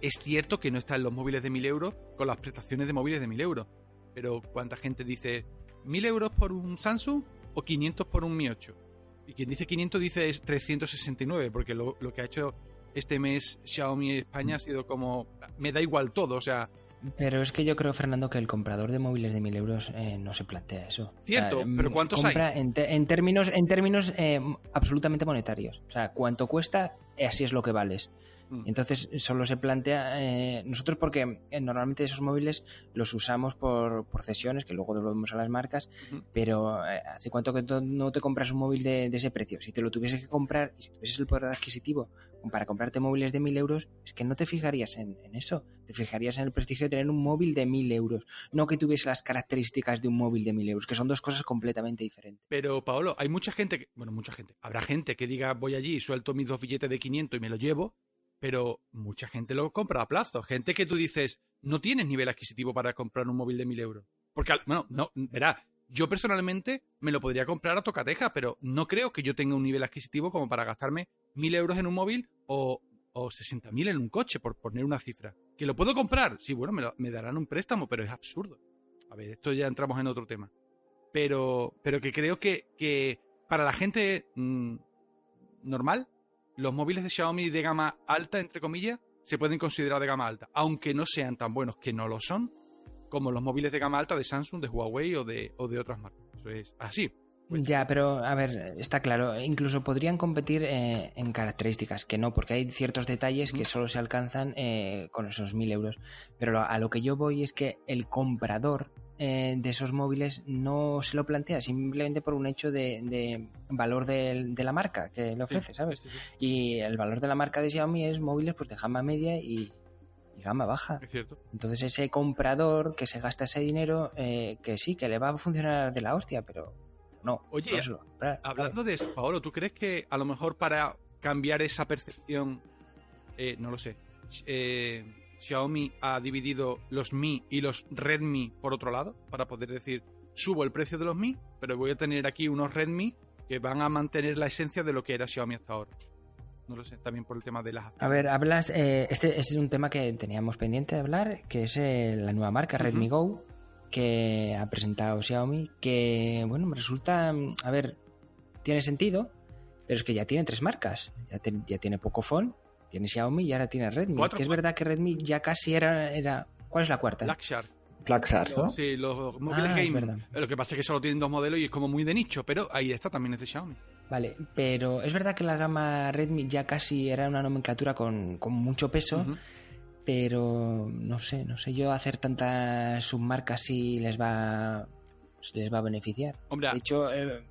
Es cierto que no está en los móviles de 1000 euros con las prestaciones de móviles de 1000 euros, pero ¿cuánta gente dice 1000 euros por un Samsung? o 500 por un Mi 8. Y quien dice 500 dice es 369, porque lo, que ha hecho este mes Xiaomi España ha sido como, me da igual todo, o sea... Pero es que yo creo, Fernando, que el comprador de móviles de 1000 euros eh, no se plantea eso. Cierto, pero ¿cuántos hay? En, en, términos, en términos eh, absolutamente monetarios. O sea, cuánto cuesta, así es lo que vales. Entonces solo se plantea, eh, nosotros porque eh, normalmente esos móviles los usamos por, por cesiones, que luego devolvemos a las marcas, pero eh, ¿hace cuánto que no te compras un móvil de, ese precio? Si te lo tuvieses que comprar y si tuvieses el poder adquisitivo para comprarte móviles de mil euros, es que no te fijarías en, eso, te fijarías en el prestigio de tener un móvil de mil euros, no que tuviese las características de un móvil de mil euros, que son dos cosas completamente diferentes. Pero Paolo, hay mucha gente, que, bueno, mucha gente, habrá gente que diga voy allí, suelto mis dos billetes de 500 y me lo llevo, pero mucha gente lo compra a plazo. Gente que tú dices, no tienes nivel adquisitivo para comprar un móvil de mil euros. Porque, bueno, no, verá, yo personalmente me lo podría comprar a tocateja, pero no creo que yo tenga un nivel adquisitivo como para gastarme mil euros en un móvil o, o mil en un coche, por poner una cifra. ¿Que lo puedo comprar? Sí, bueno, me, darán un préstamo, pero es absurdo. A ver, esto ya entramos en otro tema. Pero, pero que creo que, que para la gente mm, normal, los móviles de Xiaomi de gama alta, entre comillas, se pueden considerar de gama alta, aunque no sean tan buenos, que no lo son, como los móviles de gama alta de Samsung, de Huawei o de, o de otras marcas. Eso es así. Pues ya, pero a ver, está claro, incluso podrían competir eh, en características, que no, porque hay ciertos detalles que solo se alcanzan eh, con esos mil euros. Pero a lo que yo voy es que el comprador eh, de esos móviles no se lo plantea simplemente por un hecho de, valor de, la marca que le ofrece, ¿sabes? y el valor de la marca de Xiaomi es móviles pues de gama media y, gama baja. Entonces ese comprador que se gasta ese dinero, eh, que sí, que le va a funcionar de la hostia, pero no. Oye, hablando de eso, Paolo, ¿tú crees que a lo mejor para cambiar esa percepción, eh, no lo sé, eh, Xiaomi ha dividido los Mi y los Redmi por otro lado, para poder decir, subo el precio de los Mi, pero voy a tener aquí unos Redmi que van a mantener la esencia de lo que era Xiaomi hasta ahora. No lo sé, también por el tema de las... A ver, hablas, eh, este, este, es un tema que teníamos pendiente de hablar, que es eh, la nueva marca Redmi Go, que ha presentado Xiaomi, que, bueno, me resulta, a ver, tiene sentido, pero es que ya tiene tres marcas. Ya, ya tiene Pocophone, tiene Xiaomi y ahora tiene Redmi. que es verdad que Redmi ya casi era, era... ¿Cuál es la cuarta? Blackshark. Blackshark, ¿no? Sí, los móviles ah, gaming. Lo que pasa es que solo tienen dos modelos y es como muy de nicho, pero ahí está, también es de Xiaomi. Vale, pero es verdad que la gama Redmi ya casi era una nomenclatura con, mucho peso, pero no sé, no sé yo hacer tantas submarcas si les va, les va a beneficiar. Hombre, de hecho, eh,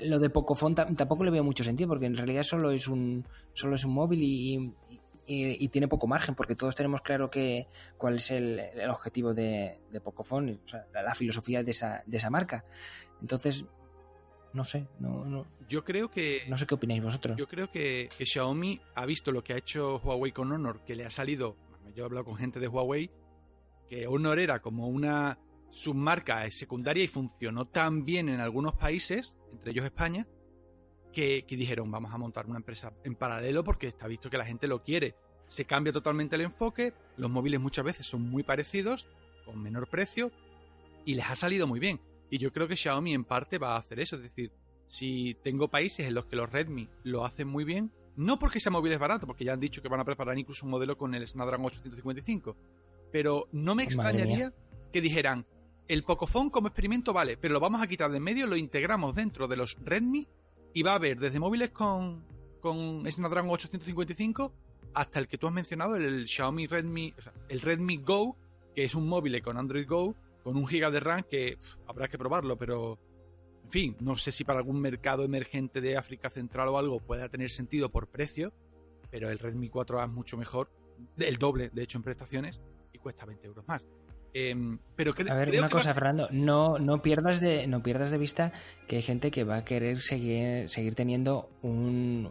lo de Pocophone tampoco le veo mucho sentido porque en realidad solo es un solo es un móvil y, tiene poco margen porque todos tenemos claro que cuál es el, objetivo de, de Pocophone, la, filosofía de esa, de esa marca. Entonces, no sé, no, no, Yo creo que. No sé qué opináis vosotros. Yo creo que, que, Xiaomi ha visto lo que ha hecho Huawei con Honor, que le ha salido. Yo he hablado con gente de Huawei, que Honor era como una submarca secundaria y funcionó tan bien en algunos países, entre ellos España, que, dijeron vamos a montar una empresa en paralelo porque está visto que la gente lo quiere. Se cambia totalmente el enfoque, los móviles muchas veces son muy parecidos, con menor precio, y les ha salido muy bien. Y yo creo que Xiaomi en parte va a hacer eso, es decir, si tengo países en los que los Redmi lo hacen muy bien, no porque ese móvil es barato, porque ya han dicho que van a preparar incluso un modelo con el Snapdragon 855, pero no me extrañaría que dijeran, el Pocophone como experimento vale, pero lo vamos a quitar de en medio, lo integramos dentro de los Redmi y va a haber desde móviles con, con Snapdragon 855 hasta el que tú has mencionado, el Xiaomi Redmi, el Redmi Go, que es un móvil con Android Go, con un giga de RAM que habrá que probarlo, pero en fin, no sé si para algún mercado emergente de África Central o algo pueda tener sentido por precio, pero el Redmi 4A es mucho mejor, el doble de hecho en prestaciones y cuesta 20 euros más. Em, pero a ver, una cosa, Fernando, no, no, pierdas de, no pierdas de vista que hay gente que va a querer seguir, seguir teniendo un,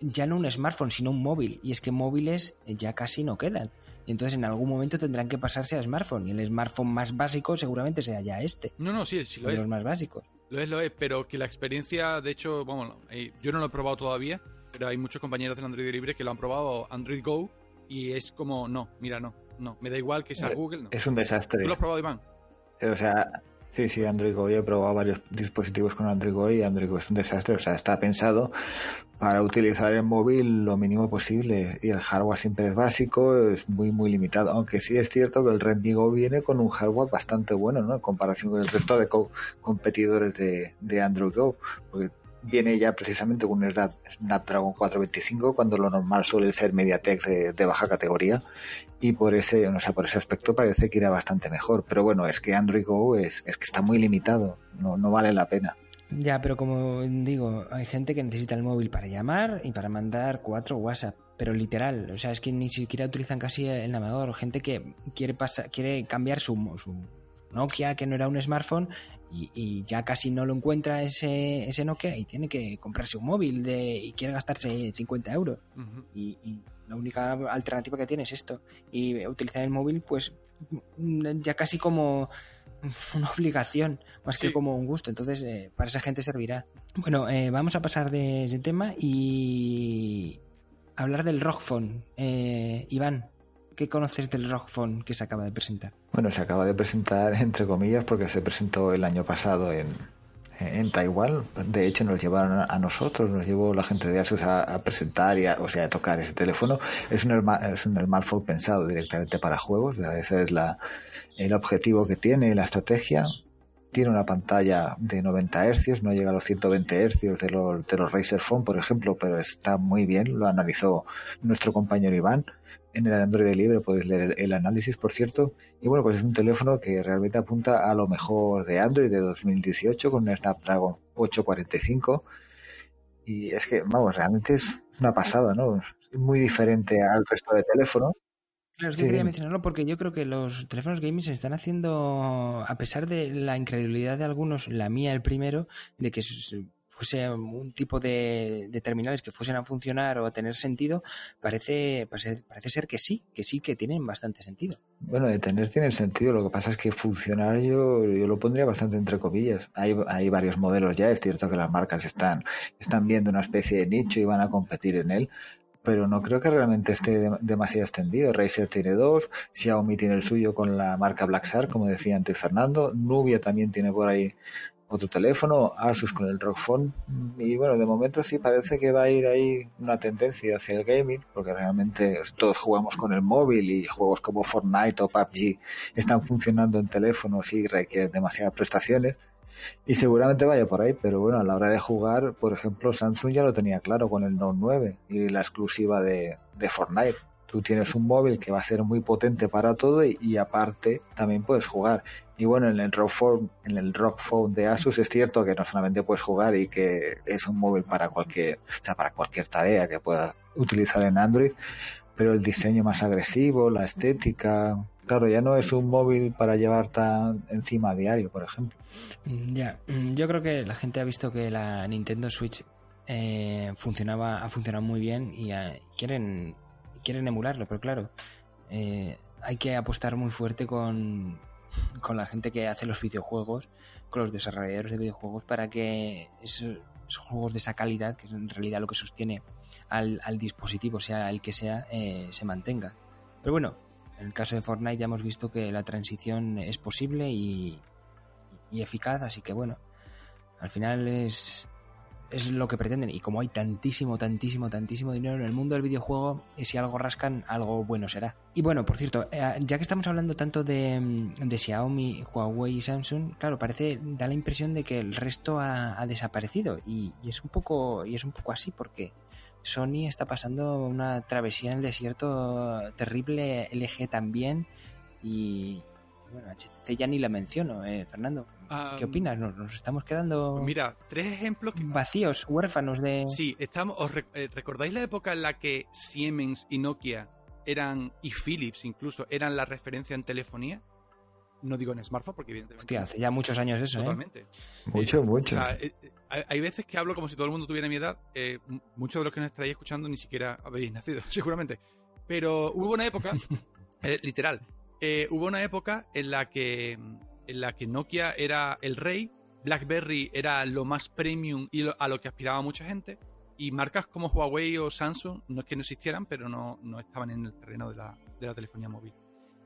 ya no un smartphone, sino un móvil. Y es que móviles ya casi no quedan. Y entonces en algún momento tendrán que pasarse a smartphone. Y el smartphone más básico seguramente sea ya este. No, no, sí, sí lo es. Los más básicos. Lo es, lo es, pero que la experiencia, de hecho, vamos, eh, yo no lo he probado todavía, pero hay muchos compañeros del Android Libre que lo han probado Android Go y es como, no, mira, no, no, me da igual que sea eh, Google. No. Es un desastre. ¿Tú lo has probado, Iván? Eh, o sea, sí, sí, Android Go. Yo he probado varios dispositivos con Android Go y Android Go es un desastre. O sea, está pensado para utilizar el móvil lo mínimo posible y el hardware siempre es básico, es muy, muy limitado. Aunque sí es cierto que el Redmi Go viene con un hardware bastante bueno, ¿no? En comparación con el resto de competidores de, de Android Go. Porque viene ya precisamente con un Snapdragon 425 cuando lo normal suele ser MediaTek de, baja categoría y por ese, o sea, por ese aspecto parece que irá bastante mejor. Pero bueno, es que Android Go es, es que está muy limitado, no, no vale la pena. Ya, pero como digo, hay gente que necesita el móvil para llamar y para mandar cuatro WhatsApp, pero literal, o sea, es que ni siquiera utilizan casi el navegador. Gente que quiere pasar, quiere cambiar su, su Nokia, que no era un smartphone, y, ya casi no lo encuentra ese, ese Nokia y tiene que comprarse un móvil de, y quiere gastarse 50 euros. y, la única alternativa que tiene es esto. Y utilizar el móvil, pues ya casi como una obligación, más que como un gusto. Entonces, eh, para esa gente servirá. Bueno, eh, vamos a pasar de ese tema y hablar del Rockphone. Eh, Iván, ¿Qué conoces del Rockphone que se acaba de presentar? Bueno, se acaba de presentar entre comillas porque se presentó el año pasado en, en Taiwán. De hecho, nos llevaron a nosotros, nos llevó la gente de Asus a, presentar, y a, o sea, a tocar ese teléfono. Es un, es un smartphone pensado directamente para juegos. Ese es la, el objetivo que tiene, la estrategia. Tiene una pantalla de 90 Hz, no llega a los 120 Hz de los, de los Razer Phone, por ejemplo, pero está muy bien. Lo analizó nuestro compañero Iván en el Android libre puedes leer el análisis, por cierto. Y bueno, pues es un teléfono que realmente apunta a lo mejor de Android de 2018 con un Snapdragon 845. Y es que, vamos, realmente es una pasada, ¿no? Es muy diferente al resto de teléfonos. Claro, es que quería mencionarlo porque yo creo que los teléfonos gaming se están haciendo, a pesar de la incredulidad de algunos, la mía el primero, de que fuese un tipo de, terminales que fuesen a funcionar o a tener sentido, parece, parece, ser que sí, que sí que tienen bastante sentido. Bueno, de tener tiene sentido, lo que pasa es que funcionar yo, yo lo pondría bastante entre comillas. Hay, hay varios modelos ya, es cierto que las marcas están, están viendo una especie de nicho y van a competir en él, pero no creo que realmente esté demasiado extendido. Razer tiene dos, Xiaomi tiene el suyo con la marca Black como decía antes Fernando, Nubia también tiene por ahí otro teléfono, Asus con el Rock Phone. Y bueno, de momento sí parece que va a ir ahí una tendencia hacia el gaming, porque realmente todos jugamos con el móvil y juegos como Fortnite o PUBG están funcionando en teléfonos y requieren demasiadas prestaciones. Y seguramente vaya por ahí, pero bueno, a la hora de jugar, por ejemplo, Samsung ya lo tenía claro con el Note 9 y la exclusiva de, de Fortnite. Tú tienes un móvil que va a ser muy potente para todo y aparte también puedes jugar. Y bueno, en el Rock Phone, en el Rock Phone de Asus es cierto que no solamente puedes jugar y que es un móvil para cualquier, o sea, para cualquier tarea que puedas utilizar en Android, pero el diseño más agresivo, la estética, claro, ya no es un móvil para llevar tan encima a diario, por ejemplo. Mm, ya, mm, yo creo que la gente ha visto que la Nintendo Switch eh, funcionaba, ha funcionado muy bien y eh, quieren, quieren emularlo, pero claro, eh, hay que apostar muy fuerte con con la gente que hace los videojuegos, con los desarrolladores de videojuegos, para que esos, juegos de esa calidad, que es en realidad lo que sostiene al, dispositivo, sea el que sea, eh, se mantenga. Pero bueno, en el caso de Fortnite ya hemos visto que la transición es posible y eficaz, así que bueno, al final es, es lo que pretenden. Y como hay tantísimo, tantísimo, tantísimo dinero en el mundo del videojuego, y si algo rascan, algo bueno será. Y bueno, por cierto, eh, ya que estamos hablando tanto de, mm, de, Xiaomi, Huawei y Samsung, claro, parece, da la impresión de que el resto ha, desaparecido. Y, es un poco, y es un poco así, porque Sony está pasando una travesía en el desierto terrible, LG también, y, bueno, HTC ya ni la menciono, eh, Fernando. ¿Qué opinas? ¿Nos, estamos quedando mira, tres ejemplos vacíos, huérfanos de... Sí, estamos, ¿os eh, recordáis la época en la que Siemens y Nokia eran, y Philips incluso, eran la referencia en telefonía? No digo en smartphone, porque evidentemente... Hostia, hace ya muchos años eso, ¿eh? Totalmente. Mucho, mucho. hay veces que hablo como si todo el mundo tuviera mi edad. muchos de los que nos estaréis escuchando ni siquiera habéis nacido, seguramente. Pero hubo una época, literal, eh, hubo una época en la que en la que Nokia era el rey, BlackBerry era lo más premium y a lo que aspiraba mucha gente, y marcas como Huawei o Samsung no es que no existieran, pero no, estaban en el terreno de la, telefonía móvil.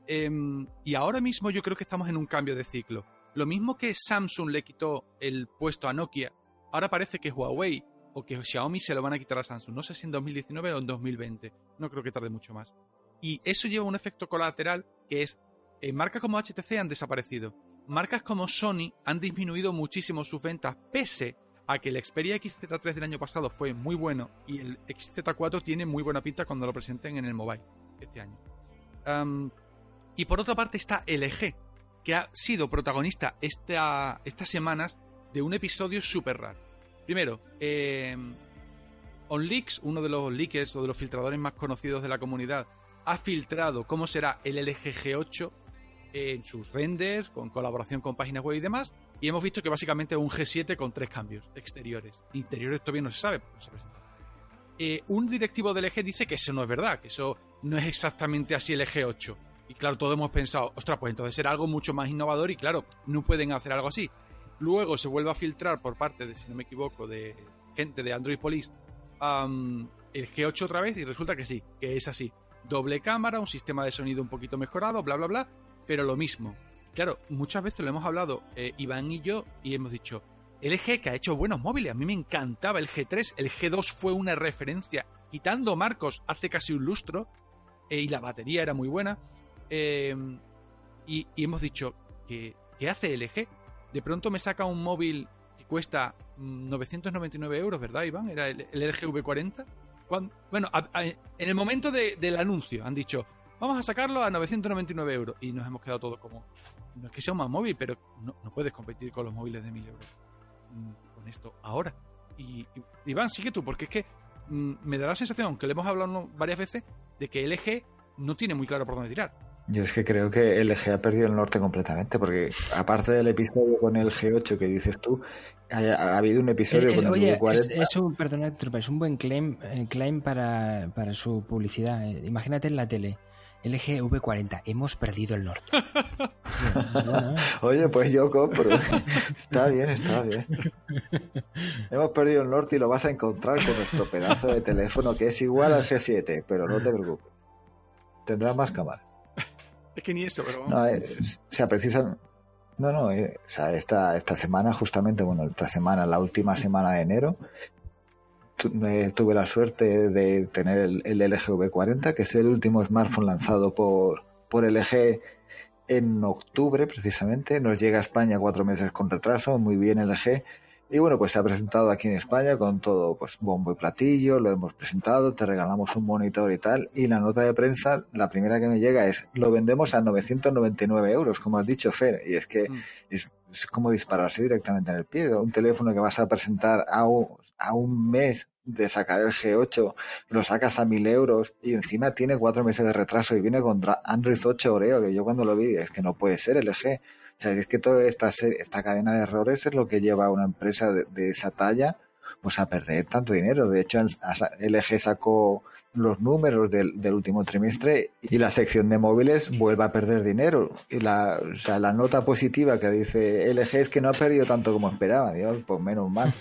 Em, y ahora mismo yo creo que estamos en un cambio de ciclo. Lo mismo que Samsung le quitó el puesto a Nokia, ahora parece que Huawei o que Xiaomi se lo van a quitar a Samsung. No sé si en 2019 o en 2020. No creo que tarde mucho más. Y eso lleva un efecto colateral que es, eh, marcas como HTC han desaparecido. Marcas como Sony han disminuido muchísimo sus ventas pese a que el Xperia XZ3 del año pasado fue muy bueno y el XZ4 tiene muy buena pinta cuando lo presenten en el mobile este año. y por otra parte está LG, que ha sido protagonista esta, estas semanas de un episodio súper raro. Primero, eh, OnLeaks, uno de los leakers o de los filtradores más conocidos de la comunidad, ha filtrado cómo será el LG G8 en sus renders, con colaboración con páginas web y demás, y hemos visto que básicamente es un G7 con tres cambios exteriores. Interiores todavía no se sabe, se eh, un directivo del LG dice que eso no es verdad, que eso no es exactamente así el G8. Y claro, todos hemos pensado, ostras, pues entonces será algo mucho más innovador y claro, no pueden hacer algo así. Luego se vuelve a filtrar por parte de, si no me equivoco, de gente de Android Police el G8 otra vez y resulta que sí, que es así. Doble cámara, un sistema de sonido un poquito mejorado, bla, bla, bla, pero lo mismo. Claro, muchas veces lo hemos hablado eh, Iván y yo y hemos dicho, el G que ha hecho buenos móviles, a mí me encantaba el G3, el G2 fue una referencia, quitando marcos hace casi un lustro, eh, y la batería era muy buena, eh, y, hemos dicho, ¿qué, ¿qué hace LG? De pronto me saca un móvil que cuesta 999 euros, ¿verdad, Iván? Era el, LG V40. Bueno, en el momento del anuncio han dicho, vamos a sacarlo a 999 euros. Y nos hemos quedado todos como, no es que sea un más móvil, pero no, puedes competir con los móviles de 1000 euros mm, con esto ahora. Y, Iván, sigue tú, porque es que mm, me da la sensación, aunque le hemos hablado varias veces, de que LG no tiene muy claro por dónde tirar. Yo es que creo que LG ha perdido el norte completamente, porque aparte del episodio con el G8 que dices tú, ha, habido un episodio con el V40. Es, un, perdona, es un buen claim, eh, claim para, para su publicidad. Eh, imagínate en la tele. LG V40, hemos perdido el norte. Oye, pues yo compro. está bien, está bien. Hemos perdido el norte y lo vas a encontrar con nuestro pedazo de teléfono que es igual al G7, pero no te preocupes. Tendrá más cámara. Es que ni eso, pero No, eh, o sea, precisan. No, no, eh, o sea, esta, esta semana, justamente, bueno, esta semana, la última semana de enero, tuve la suerte de tener el, el LG V40, que es el último smartphone lanzado por, por LG en octubre, precisamente. Nos llega a España cuatro meses con retraso, muy bien LG. Y bueno, pues se ha presentado aquí en España con todo, pues bombo y platillo, lo hemos presentado, te regalamos un monitor y tal. Y la nota de prensa, la primera que me llega es, lo vendemos a 999 euros, como has dicho, Fer. Y es que mm. es, como dispararse directamente en el pie. Un teléfono que vas a presentar a un, a un mes de sacar el G8, lo sacas a 1000 euros y encima tiene cuatro meses de retraso y viene con Android 8 Oreo, que yo cuando lo vi es que no puede ser LG. Sea, es que toda esta, esta cadena de errores es lo que lleva a una empresa de, esa talla pues a perder tanto dinero. De hecho, LG sacó los números del, último trimestre y la sección de móviles vuelve a perder dinero. Y la, o sea, la nota positiva que dice LG es que no ha perdido tanto como esperaba. Dios, pues menos mal.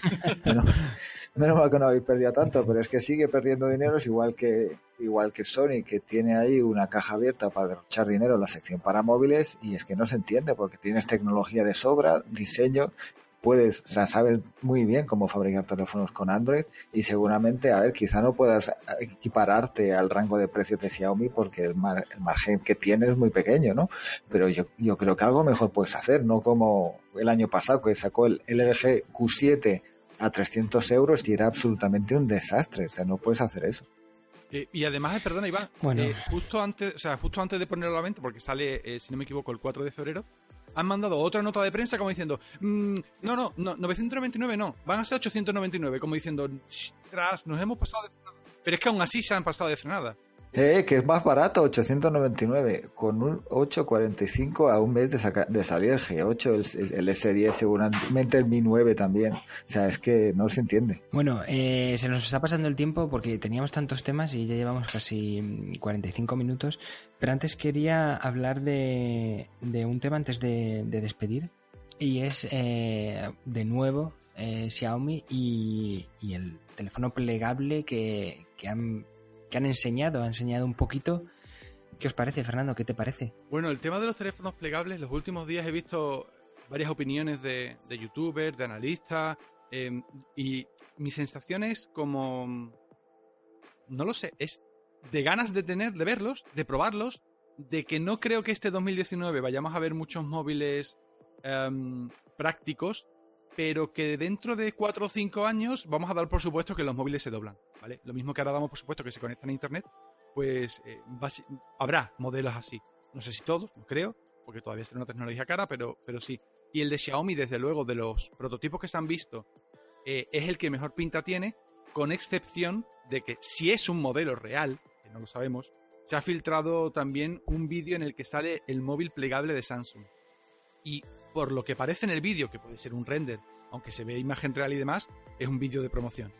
menos mal que no habéis perdido tanto, pero es que sigue perdiendo dinero, es igual que, igual que Sony, que tiene ahí una caja abierta para derrochar dinero en la sección para móviles, y es que no se entiende, porque tienes tecnología de sobra, diseño, puedes, o sea, sabes muy bien cómo fabricar teléfonos con Android y seguramente, a ver, quizá no puedas equipararte al rango de precios de Xiaomi porque el, el margen que tienes es muy pequeño, ¿no? Pero yo, yo creo que algo mejor puedes hacer, no como el año pasado que sacó el LG Q7 a 300 euros y era absolutamente un desastre. O sea, no puedes hacer eso. Eh, y además, eh, perdona Iván, bueno. Eh, justo, antes, o sea, justo antes de ponerlo a la venta, porque sale, si no me equivoco, el 4 de febrero, han mandado otra nota de prensa como diciendo, mm, no, no, no, 999 no, van a ser 899, como diciendo, tras, nos hemos pasado de frenada. Pero es que aún así se han pasado de frenada. Eh, que es más barato, 899, con un 845 a un mes de, de salir el G8, el, S10, seguramente el Mi 9 también. O sea, es que no se entiende. Bueno, eh, se nos está pasando el tiempo porque teníamos tantos temas y ya llevamos casi 45 minutos. Pero antes quería hablar de, un tema antes de, despedir. Y es, eh, de nuevo, eh, Xiaomi y, el teléfono plegable que, que han que han enseñado, ha enseñado un poquito. ¿Qué os parece, Fernando? ¿Qué te parece? Bueno, el tema de los teléfonos plegables, los últimos días he visto varias opiniones de, youtubers, de analistas, em, y mi sensación es como, no lo sé, es de ganas de tener, de verlos, de probarlos, de que no creo que este 2019 vayamos a ver muchos móviles em, prácticos pero que dentro de 4 o 5 años vamos a dar por supuesto que los móviles se doblan, ¿vale? Lo mismo que ahora damos por supuesto que se conectan a Internet, pues eh, habrá modelos así. No sé si todos, no creo, porque todavía es una tecnología cara, pero, pero sí. Y el de Xiaomi, desde luego, de los prototipos que se han visto, eh, es el que mejor pinta tiene, con excepción de que si es un modelo real, que no lo sabemos, se ha filtrado también un vídeo en el que sale el móvil plegable de Samsung. Y por lo que parece en el vídeo, que puede ser un render, aunque se ve imagen real y demás, es un vídeo de promoción.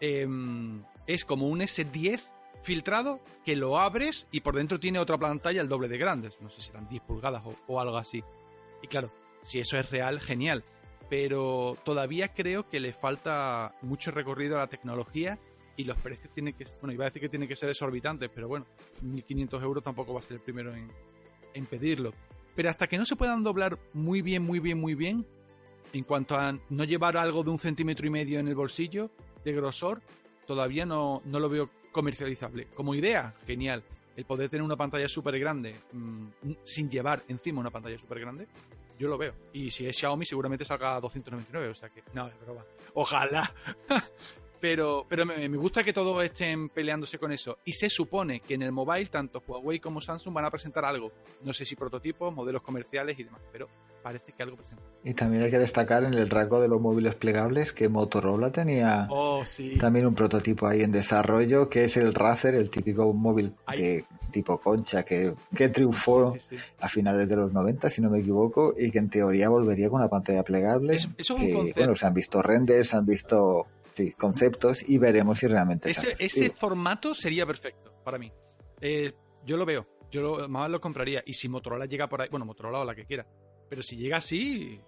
Em, es como un S10 filtrado que lo abres y por dentro tiene otra pantalla el doble de grandes. No sé si eran 10 pulgadas o algo así. Y claro, si eso es real, genial. Pero todavía creo que le falta mucho recorrido a la tecnología y los precios tienen que, bueno, iba a decir que tienen que ser exorbitantes, pero bueno, 1.500 euros tampoco va a ser el primero en, pedirlo. Pero hasta que no se puedan doblar muy bien, muy bien, muy bien, en cuanto a no llevar algo de un centímetro y medio en el bolsillo de grosor, todavía no, no lo veo comercializable. Como idea, genial. El poder tener una pantalla súper grande mm, sin llevar encima una pantalla súper grande, yo lo veo. Y si es Xiaomi, seguramente salga a 299. O sea que, no, es broma. Ojalá. pero pero me, gusta que todos estén peleándose con eso. Y se supone que en el mobile, tanto Huawei como Samsung van a presentar algo. No sé si prototipos, modelos comerciales y demás. Pero parece que algo presentan. Y también hay que destacar en el rango de los móviles plegables que Motorola tenía oh, también un prototipo ahí en desarrollo, que es el Razer, el típico móvil que tipo concha que, que triunfó a finales de los 90, si no me equivoco, y que en teoría volvería con una pantalla plegable. bueno, se han visto renders, se han visto conceptos y veremos si realmente ese, ese formato sería perfecto para mí. Eh, yo lo veo, yo lo, más lo compraría. Y si Motorola llega por ahí, bueno, Motorola o la que quiera, pero si llega así,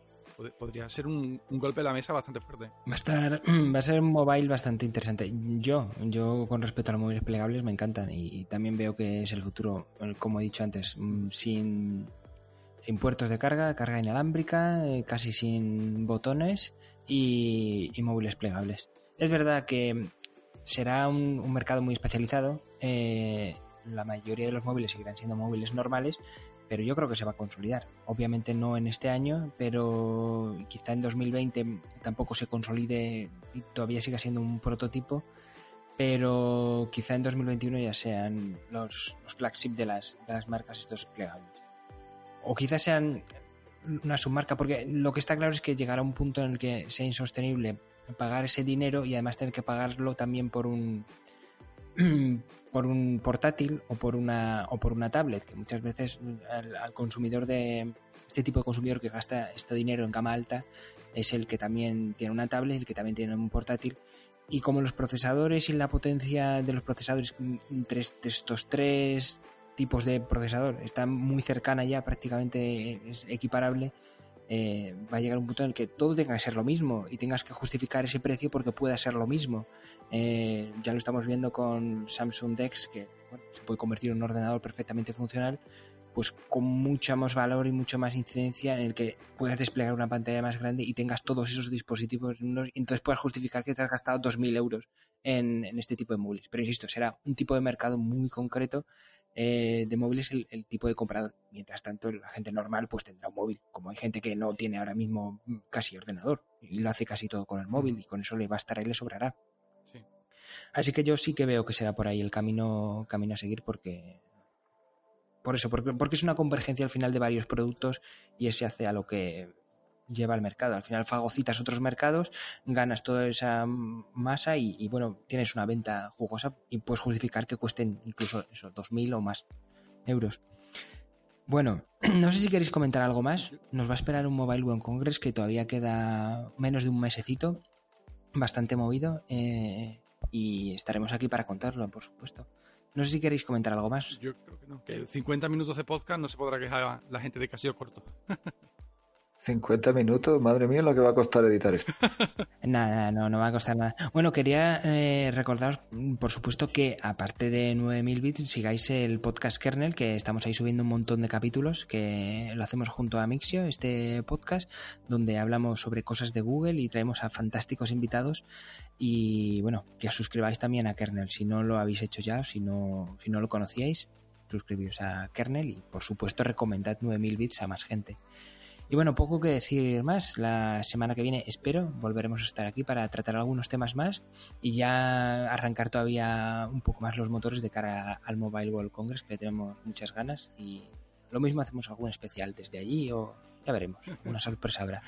podría ser un, golpe de la mesa bastante fuerte. Va a estar, va a ser un mobile bastante interesante. Yo, yo con respecto a los móviles plegables me encantan y, también veo que es el futuro, como he dicho antes, mm, sin, sin puertos de carga, carga inalámbrica, eh, casi sin botones y, móviles plegables. Es verdad que será un, mercado muy especializado. Eh, la mayoría de los móviles seguirán siendo móviles normales, pero yo creo que se va a consolidar. Obviamente no en este año, pero quizá en 2020 tampoco se consolide y todavía siga siendo un prototipo, pero quizá en 2021 ya sean los, los flagship de las, de las marcas estos plegables. O quizás sean una submarca, porque lo que está claro es que llegará un punto en el que sea insostenible pagar ese dinero y además tener que pagarlo también por un por un portátil o por una o por una tablet que muchas veces al, consumidor de este tipo de consumidor que gasta este dinero en gama alta es el que también tiene una tablet el que también tiene un portátil. Y como los procesadores y la potencia de los procesadores entre estos tres tipos de procesador está muy cercana ya prácticamente es equiparable eh, va a llegar un punto en el que todo tenga que ser lo mismo y tengas que justificar ese precio porque pueda ser lo mismo. Eh, ya lo estamos viendo con Samsung Dex, que se puede convertir en un ordenador perfectamente funcional, pues con mucha más valor y mucha más incidencia en el que puedas desplegar una pantalla más grande y tengas todos esos dispositivos y entonces puedas justificar que te has gastado 2.000 euros en, en este tipo de móviles. Pero insisto, será un tipo de mercado muy concreto eh, de móviles el, el, tipo de comprador. Mientras tanto, la gente normal pues tendrá un móvil. Como hay gente que no tiene ahora mismo casi ordenador y lo hace casi todo con el móvil y con eso le estar y le sobrará. Así que yo sí que veo que será por ahí el camino, camino a seguir porque... Por eso, porque, porque es una convergencia al final de varios productos y ese hace a lo que lleva al mercado. Al final fagocitas otros mercados, ganas toda esa masa y, bueno, tienes una venta jugosa y puedes justificar que cuesten incluso esos 2.000 o más euros. Bueno, no sé si queréis comentar algo más. Nos va a esperar un Mobile World Congress que todavía queda menos de un mesecito, bastante movido, eh, y estaremos aquí para contarlo, por supuesto. No sé si queréis comentar algo más. Yo creo que no, que 50 minutos de podcast no se podrá quejar la gente de que ha sido corto. 50 minutos, madre mía, lo que va a costar editar esto. nada, no, no va a costar nada. Bueno, quería eh, recordaros, por supuesto, que aparte de 9000 bits, sigáis el podcast Kernel, que estamos ahí subiendo un montón de capítulos, que lo hacemos junto a Mixio, este podcast, donde hablamos sobre cosas de Google y traemos a fantásticos invitados. Y bueno, que os suscribáis también a Kernel, si no lo habéis hecho ya, si no, si no lo conocíais, suscribíos a Kernel y, por supuesto, recomendad 9000 bits a más gente. Y bueno, poco que decir más. La semana que viene espero volveremos a estar aquí para tratar algunos temas más y ya arrancar todavía un poco más los motores de cara al Mobile World Congress, que tenemos muchas ganas. Y lo mismo hacemos algún especial desde allí o ya veremos. Una sorpresa habrá.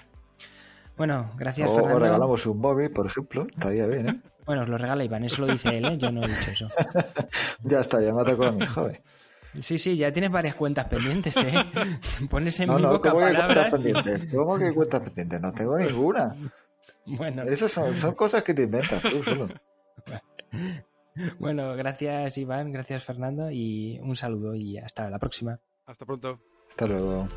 Bueno, gracias. O, regalamos un móvil, por ejemplo. Estaría bien, ¿eh? Bueno, os lo regala Iván, eso lo dice él, ¿eh? Yo no he dicho eso. ya está, ya me ha tocado a mi joven. Sí, sí, ya tienes varias cuentas pendientes, ¿eh? Pones en no, mi no, boca ¿cómo palabras. Que pendientes? ¿Cómo que cuentas pendientes? No tengo ninguna. Bueno. Esas son, son cosas que te inventas tú solo. Bueno, gracias Iván, gracias Fernando y un saludo y hasta la próxima. Hasta pronto. Hasta luego.